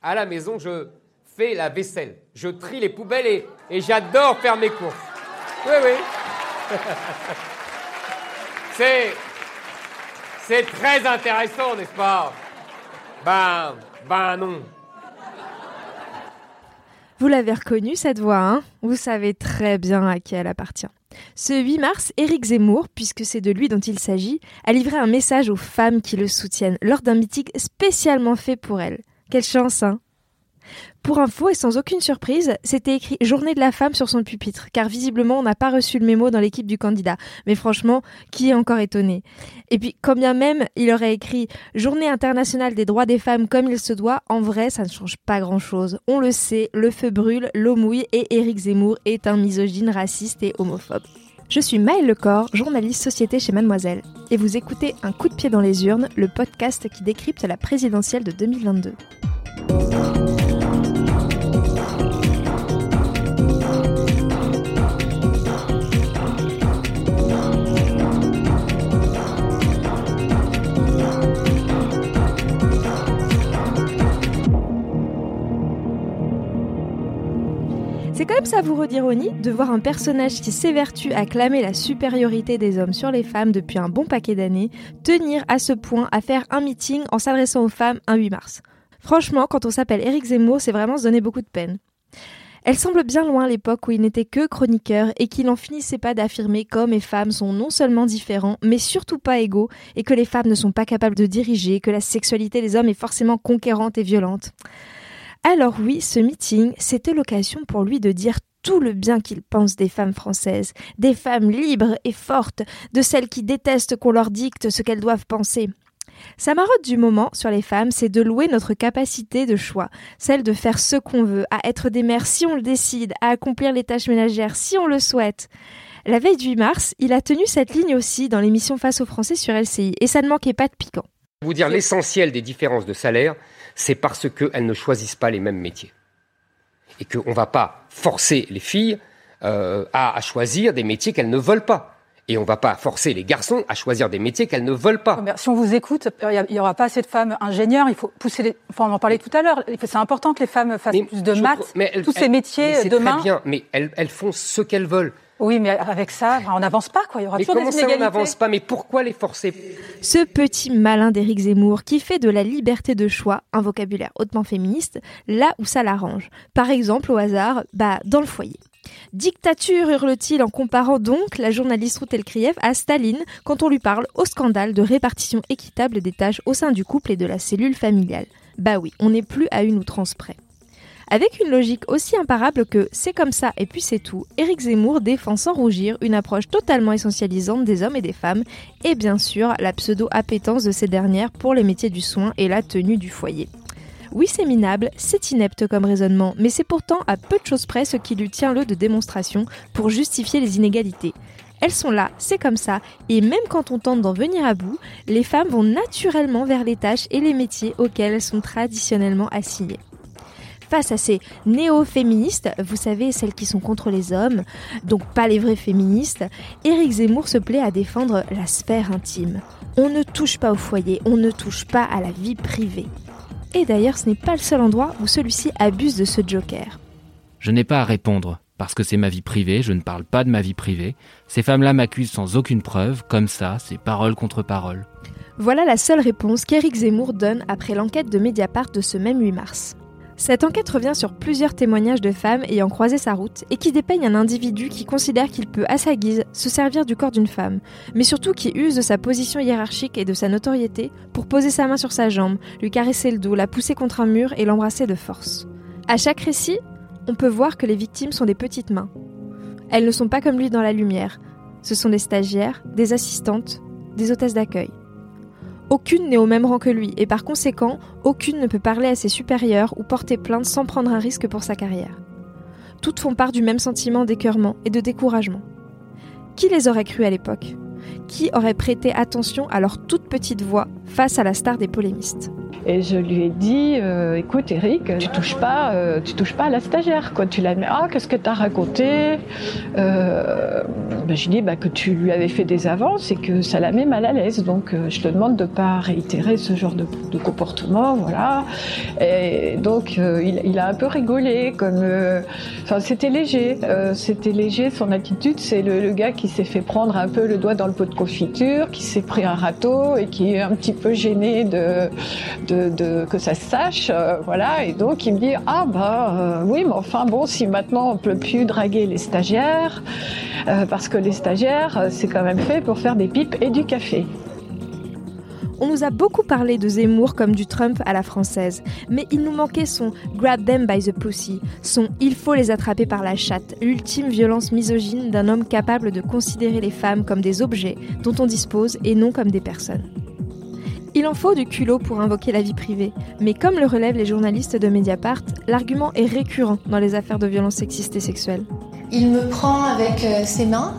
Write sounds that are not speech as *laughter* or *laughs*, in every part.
À la maison, je fais la vaisselle, je trie les poubelles et, j'adore faire mes courses. Oui, oui. *laughs* C'est. C'est très intéressant, n'est-ce pas? Ben. Ben non. Vous l'avez reconnu cette voix, hein? Vous savez très bien à qui elle appartient. Ce 8 mars, Éric Zemmour, puisque c'est de lui dont il s'agit, a livré un message aux femmes qui le soutiennent lors d'un meeting spécialement fait pour elles. Quelle chance, hein pour info et sans aucune surprise, c'était écrit Journée de la femme sur son pupitre, car visiblement on n'a pas reçu le mémo dans l'équipe du candidat. Mais franchement, qui est encore étonné? Et puis, quand bien même il aurait écrit Journée internationale des droits des femmes comme il se doit, en vrai, ça ne change pas grand-chose. On le sait, le feu brûle, l'eau mouille et Éric Zemmour est un misogyne, raciste et homophobe. Je suis Maëlle Lecor, journaliste société chez Mademoiselle, et vous écoutez Un coup de pied dans les urnes, le podcast qui décrypte la présidentielle de 2022. C'est quand même savoureux d'ironie de voir un personnage qui s'évertue à clamer la supériorité des hommes sur les femmes depuis un bon paquet d'années tenir à ce point à faire un meeting en s'adressant aux femmes un 8 mars. Franchement, quand on s'appelle Éric Zemmour, c'est vraiment se donner beaucoup de peine. Elle semble bien loin l'époque où il n'était que chroniqueur et qu'il n'en finissait pas d'affirmer qu'hommes et femmes sont non seulement différents, mais surtout pas égaux, et que les femmes ne sont pas capables de diriger, que la sexualité des hommes est forcément conquérante et violente. Alors oui, ce meeting, c'était l'occasion pour lui de dire tout le bien qu'il pense des femmes françaises, des femmes libres et fortes, de celles qui détestent qu'on leur dicte ce qu'elles doivent penser. Sa marotte du moment sur les femmes, c'est de louer notre capacité de choix, celle de faire ce qu'on veut, à être des mères si on le décide, à accomplir les tâches ménagères si on le souhaite. La veille du 8 mars, il a tenu cette ligne aussi dans l'émission Face aux Français sur LCI, et ça ne manquait pas de piquant. Vous dire l'essentiel des différences de salaire, c'est parce qu'elles ne choisissent pas les mêmes métiers. Et qu'on ne va pas forcer les filles euh, à, choisir des métiers qu'elles ne veulent pas. Et on ne va pas forcer les garçons à choisir des métiers qu'elles ne veulent pas. Si on vous écoute, il n'y aura pas assez de femmes ingénieurs. Il faut pousser les... Enfin, on en parlait tout à l'heure. C'est important que les femmes fassent plus de maths. Tous ces métiers mais demain. Très bien, mais elles, elles font ce qu'elles veulent. Oui, mais avec ça, on n'avance pas, quoi. Il y aura mais toujours comment des ça, on n'avance pas? Mais pourquoi les forcer? Ce petit malin d'Éric Zemmour qui fait de la liberté de choix un vocabulaire hautement féministe, là où ça l'arrange. Par exemple, au hasard, bah, dans le foyer. Dictature, hurle-t-il en comparant donc la journaliste Ruth Elkriev à Staline quand on lui parle au scandale de répartition équitable des tâches au sein du couple et de la cellule familiale. Bah oui, on n'est plus à une outrance près. Avec une logique aussi imparable que c'est comme ça et puis c'est tout, Éric Zemmour défend sans rougir une approche totalement essentialisante des hommes et des femmes et bien sûr la pseudo-appétence de ces dernières pour les métiers du soin et la tenue du foyer. Oui, c'est minable, c'est inepte comme raisonnement, mais c'est pourtant à peu de choses près ce qui lui tient le de démonstration pour justifier les inégalités. Elles sont là, c'est comme ça, et même quand on tente d'en venir à bout, les femmes vont naturellement vers les tâches et les métiers auxquels elles sont traditionnellement assignées face à ces néo-féministes, vous savez, celles qui sont contre les hommes, donc pas les vrais féministes, Éric Zemmour se plaît à défendre la sphère intime. On ne touche pas au foyer, on ne touche pas à la vie privée. Et d'ailleurs, ce n'est pas le seul endroit où celui-ci abuse de ce joker. Je n'ai pas à répondre, parce que c'est ma vie privée, je ne parle pas de ma vie privée. Ces femmes-là m'accusent sans aucune preuve, comme ça, c'est parole contre parole. Voilà la seule réponse qu'Éric Zemmour donne après l'enquête de Mediapart de ce même 8 mars. Cette enquête revient sur plusieurs témoignages de femmes ayant croisé sa route et qui dépeignent un individu qui considère qu'il peut, à sa guise, se servir du corps d'une femme, mais surtout qui use de sa position hiérarchique et de sa notoriété pour poser sa main sur sa jambe, lui caresser le dos, la pousser contre un mur et l'embrasser de force. À chaque récit, on peut voir que les victimes sont des petites mains. Elles ne sont pas comme lui dans la lumière. Ce sont des stagiaires, des assistantes, des hôtesses d'accueil. Aucune n'est au même rang que lui, et par conséquent, aucune ne peut parler à ses supérieurs ou porter plainte sans prendre un risque pour sa carrière. Toutes font part du même sentiment d'écœurement et de découragement. Qui les aurait crues à l'époque? Qui aurait prêté attention à leur toute petite voix face à la star des polémistes? Et je lui ai dit, euh, écoute Eric, tu touches pas, euh, tu touches pas à la stagiaire, quoi. Tu la mets, ah qu'est-ce que tu as raconté? Euh, ben, dit bah, que tu lui avais fait des avances et que ça la met mal à l'aise. Donc je te demande de pas réitérer ce genre de, comportement, voilà. Et donc il, a un peu rigolé, comme, enfin c'était léger, c'était léger son attitude. C'est le, gars qui s'est fait prendre un peu le doigt dans le pot de confiture, qui s'est pris un râteau et qui est un petit peu gêné de, de que ça se sache, euh, voilà. Et donc il me dit ah bah euh, oui, mais enfin bon, si maintenant on peut plus draguer les stagiaires, euh, parce que les stagiaires c'est quand même fait pour faire des pipes et du café. On nous a beaucoup parlé de Zemmour comme du Trump à la française, mais il nous manquait son Grab them by the pussy, son Il faut les attraper par la chatte, l'ultime violence misogyne d'un homme capable de considérer les femmes comme des objets dont on dispose et non comme des personnes. Il en faut du culot pour invoquer la vie privée, mais comme le relèvent les journalistes de Mediapart, l'argument est récurrent dans les affaires de violences sexistes et sexuelles. Il me prend avec euh, ses mains,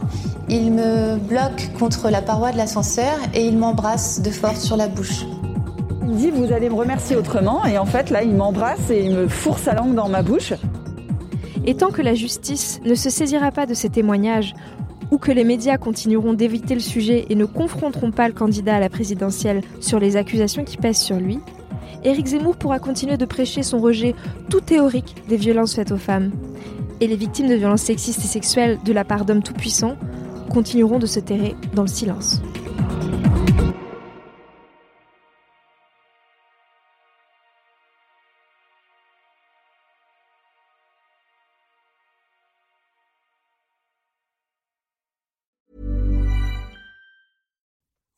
il me bloque contre la paroi de l'ascenseur et il m'embrasse de force sur la bouche. Il me dit vous allez me remercier autrement et en fait là il m'embrasse et il me fourre sa langue dans ma bouche. Et tant que la justice ne se saisira pas de ces témoignages, ou que les médias continueront d'éviter le sujet et ne confronteront pas le candidat à la présidentielle sur les accusations qui pèsent sur lui, Éric Zemmour pourra continuer de prêcher son rejet tout théorique des violences faites aux femmes. Et les victimes de violences sexistes et sexuelles de la part d'hommes tout-puissants continueront de se terrer dans le silence.